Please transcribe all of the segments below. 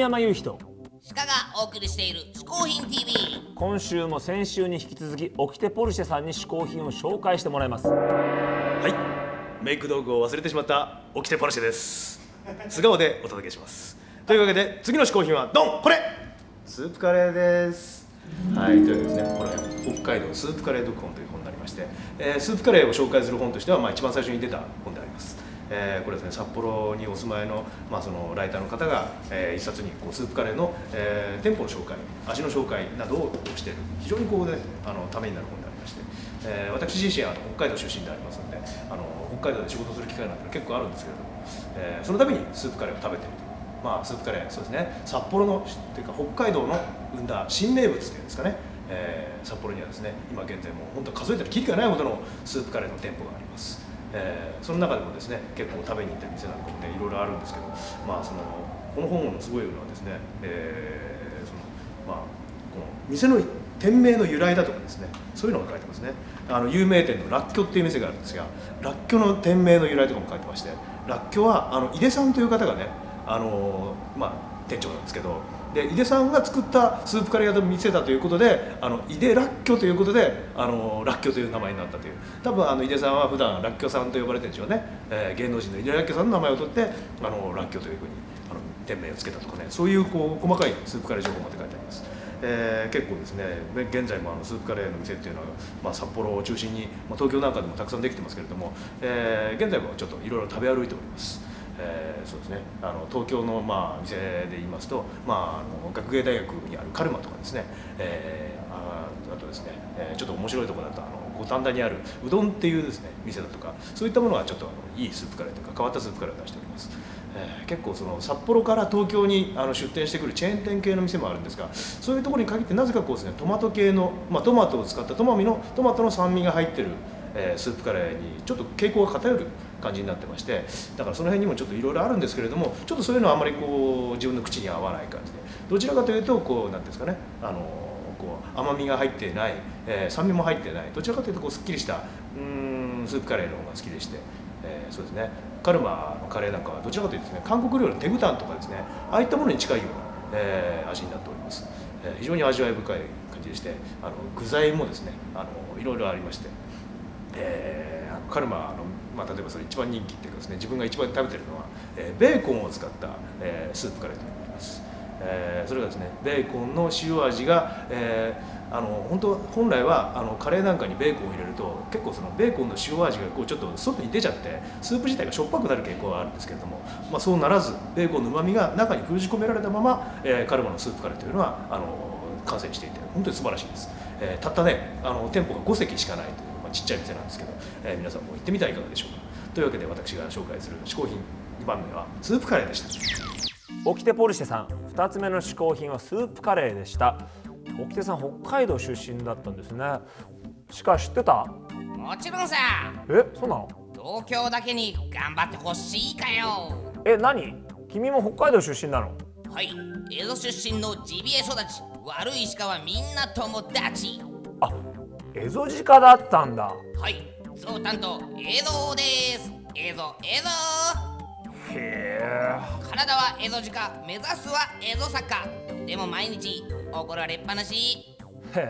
山雄人鹿がお送りしている「嗜好品 TV 今週も先週に引き続きオキテポルシェさんに嗜好品を紹介してもらいます。はい。メイク道具を忘れてしまったオキテポルシェです。素顔でお届けします。というわけで次の嗜好品はドンこれ!スープカレーです。はいというわけでですね。これ北海道スープカレー読本という本になりまして、えースープカレーを紹介する本としては、まあ、一番最初に出た本でありますえーこれですね札幌にお住まいの,、まあそのライターの方が、えー一冊にこうスープカレーの、えー店舗の紹介味の紹介などをしている非常にこう、ね、あのためになる本でありまして、えー私自身あの北海道出身でありますのであの北海道で仕事する機会なんて結構あるんですけれども、えーそのためにスープカレーを食べているとまあスープカレーそうですね札幌のっていうか北海道の生んだ新名物っていうんですかね、えー札幌にはですね今現在もう本当数えたらきりがないほどのスープカレーの店舗があります、えーその中でもですね結構食べに行ってる店なんかもねいろいろあるんですけどまあそのこの本のすごいのはですね、えーそのまあこの店の店名の由来だとかですねそういうのが書いてますね。あの有名店のらっきょっていう店があるんですがらっきょの店名の由来とかも書いてましてらっきょはあの井出さんという方がねあのまあ店長なんですけどで井出さんが作ったスープカレー屋の店だということであの井出らっきょということであのらっきょという名前になったという多分あの井出さんは普段らっきょさんと呼ばれてるんでしょうね、えー芸能人の井出らっきょさんの名前を取ってあのらっきょというふうにあの店名をつけたとかねそういうこう細かいスープカレー情報まで書いてあります。えー結構ですね現在もあのスープカレーの店っていうのは、まあ、札幌を中心に、まあ、東京なんかでもたくさんできてますけれども、えー現在もちょっといろいろ食べ歩いております。えーそうですねあの東京の、まあ、店で言いますと、まあ、あの学芸大学にあるカルマとかですね、えーああとですね、えーちょっと面白いところだとあの五反田にあるうどんっていうですね店だとかそういったものはちょっとあのいいスープカレーとか変わったスープカレーを出しております。えー結構その札幌から東京にあの出店してくるチェーン店系の店もあるんですがそういうところに限ってなぜかこうですねトマト系の、まあ、トマトを使ったトマミのトマトの酸味が入ってる、えースープカレーにちょっと傾向が偏る感じになってましてだからその辺にもちょっといろいろあるんですけれどもちょっとそういうのはあまりこう自分の口に合わない感じで。どちらかというとこうなんていうんですかねあのこう甘みが入ってない、えー酸味も入ってない。どちらかというとこうすっきりしたうんスープカレーの方が好きでして、えーそうですね。カルマのカレーなんかはどちらかというとですね韓国料理のテグタンとかですねああいったものに近いような、えー味になっております、えー非常に味わい深い感じでしてあの具材もですねあのいろいろありましてえーカルマの、まあ、例えばそれ一番人気っていうかですね自分が一番食べてるのは、えーベーコンを使った、えースープカレーとなります、えーそれがですねベーコンの塩味が、えーあの本当本来はあのカレーなんかにベーコンを入れると結構そのベーコンの塩味がこうちょっと外に出ちゃってスープ自体がしょっぱくなる傾向があるんですけれども、まあ、そうならずベーコンの旨味が中に封じ込められたまま、えーカルマのスープカレーというのはあの完成していて本当に素晴らしいです、えーたったねあの店舗が5席しかないという、ちっちゃい店なんですけど、えー皆さんも行ってみてはいかがでしょうか。というわけで私が紹介する嗜好品2番目はスープカレーでした。オキテポルシェさん2つ目の嗜好品はスープカレーでした。オキテさん北海道出身だったんですね。しか知ってた？もちろんさ。えそうなの？東京だけに頑張ってほしいかよ。え何？君も北海道出身なの？はい。江戸出身のジビエ育ち。悪い鹿はみんな友達。あエゾジカだったんだ。はい。そう担当江戸です。江戸江戸へえ。体は江戸鹿目指すは江戸坂でも毎日怒られっぱなしへえ。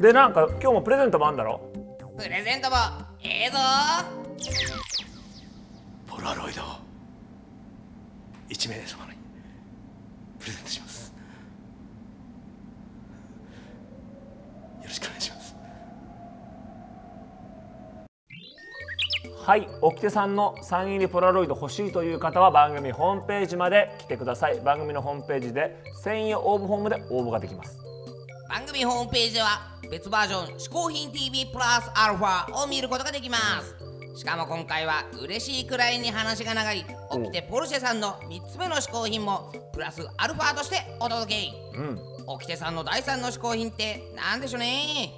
でなんか今日もプレゼントもあんだろ？プレゼントもええぞポラロイド。を1名様にプレゼントします。よろしくお願いします。はい、オキテさんのサイン入りポラロイド欲しいという方は番組ホームページまで来てください。番組のホームページで専用応募フォームで応募ができます。番組ホームページでは別バージョン「嗜好品 TV プラスアルファ」を見ることができますしかも今回は嬉しいくらいに話が長いオキテポルシェさんの3つ目の嗜好品もプラスアルファとしてお届け。うん。オキテさんの第3の嗜好品って何でしょうね。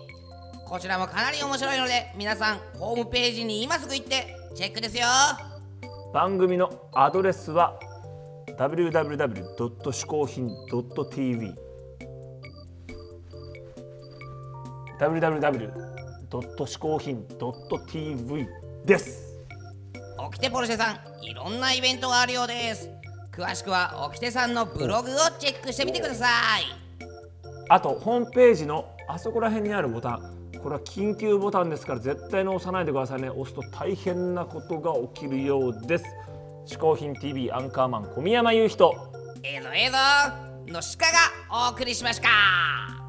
こちらもかなり面白いので皆さんホームページに今すぐ行ってチェックですよ。番組のアドレスは www. 嗜好品 .tv www. 嗜好品 .tv です。オオキテポルシェさんいろんなイベントがあるようです。詳しくはオキテさんのブログをチェックしてみてください。あとホームページのあそこら辺にあるボタン。これは緊急ボタンですから絶対に押さないでくださいね。押すと大変なことが起きるようです。嗜好品 TV アンカーマン小宮山雄人えのえのの鹿がお送りしました